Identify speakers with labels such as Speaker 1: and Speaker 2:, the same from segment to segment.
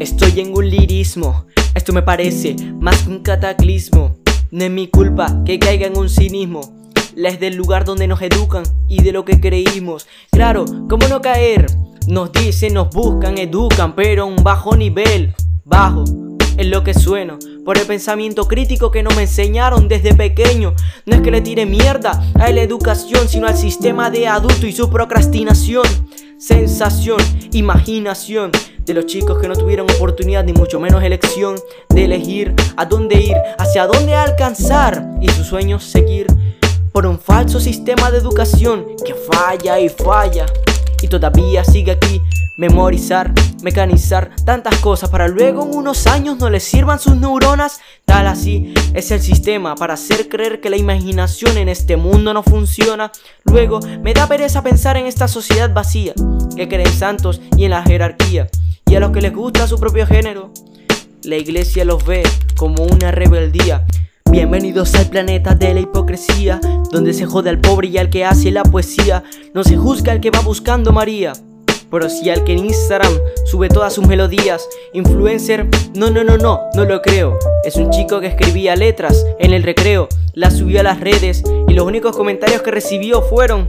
Speaker 1: Estoy en un lirismo, esto me parece más que un cataclismo. No es mi culpa que caiga en un cinismo. La es del lugar donde nos educan y de lo que creímos. Claro, ¿cómo no caer? Nos dicen, nos buscan, educan, pero a un bajo nivel. Bajo, es lo que sueno. Por el pensamiento crítico que no me enseñaron desde pequeño. No es que le tire mierda a la educación, sino al sistema de adulto y su procrastinación. Sensación, imaginación de los chicos que no tuvieron oportunidad ni mucho menos elección de elegir a dónde ir, hacia dónde alcanzar y sus sueños seguir por un falso sistema de educación que falla y falla y todavía sigue aquí memorizar, mecanizar tantas cosas para luego en unos años no les sirvan sus neuronas. Tal así es el sistema para hacer creer que la imaginación en este mundo no funciona. Luego me da pereza pensar en esta sociedad vacía que creen santos y en la jerarquía y a los que les gusta su propio género. La iglesia los ve como una rebeldía. Bienvenidos al planeta de la hipocresía, donde se jode al pobre y al que hace la poesía. No se juzga al que va buscando María. Pero si al que en Instagram sube todas sus melodías, influencer, no, no, no, no, no lo creo. Es un chico que escribía letras en el recreo, las subió a las redes y los únicos comentarios que recibió fueron,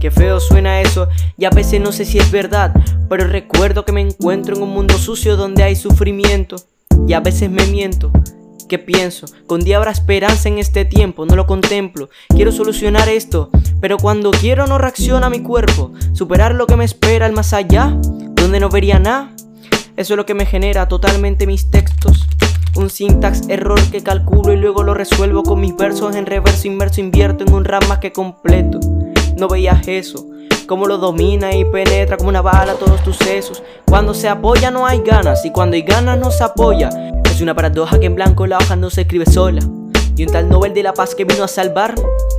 Speaker 1: Qué feo suena eso, y a veces no sé si es verdad, pero recuerdo que me encuentro en un mundo sucio donde hay sufrimiento, y a veces me miento. ¿Qué pienso? Con día habrá esperanza en este tiempo, no lo contemplo. Quiero solucionar esto, pero cuando quiero no reacciona mi cuerpo. Superar lo que me espera el más allá, donde no vería nada. Eso es lo que me genera totalmente mis textos. Un syntax error que calculo y luego lo resuelvo con mis versos en reverso inverso. Invierto en un rap que completo. No veías eso. Cómo lo domina y penetra como una bala todos tus sesos. Cuando se apoya no hay ganas y cuando hay ganas no se apoya. Es una paradoja que en blanco la hoja no se escribe sola. Y un tal Nobel de la Paz que vino a salvar,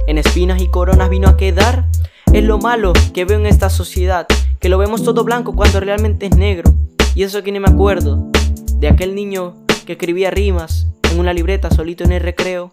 Speaker 1: en espinas y coronas vino a quedar. Es lo malo que veo en esta sociedad, que lo vemos todo blanco cuando realmente es negro. Y eso que ni me acuerdo, de aquel niño que escribía rimas en una libreta solito en el recreo.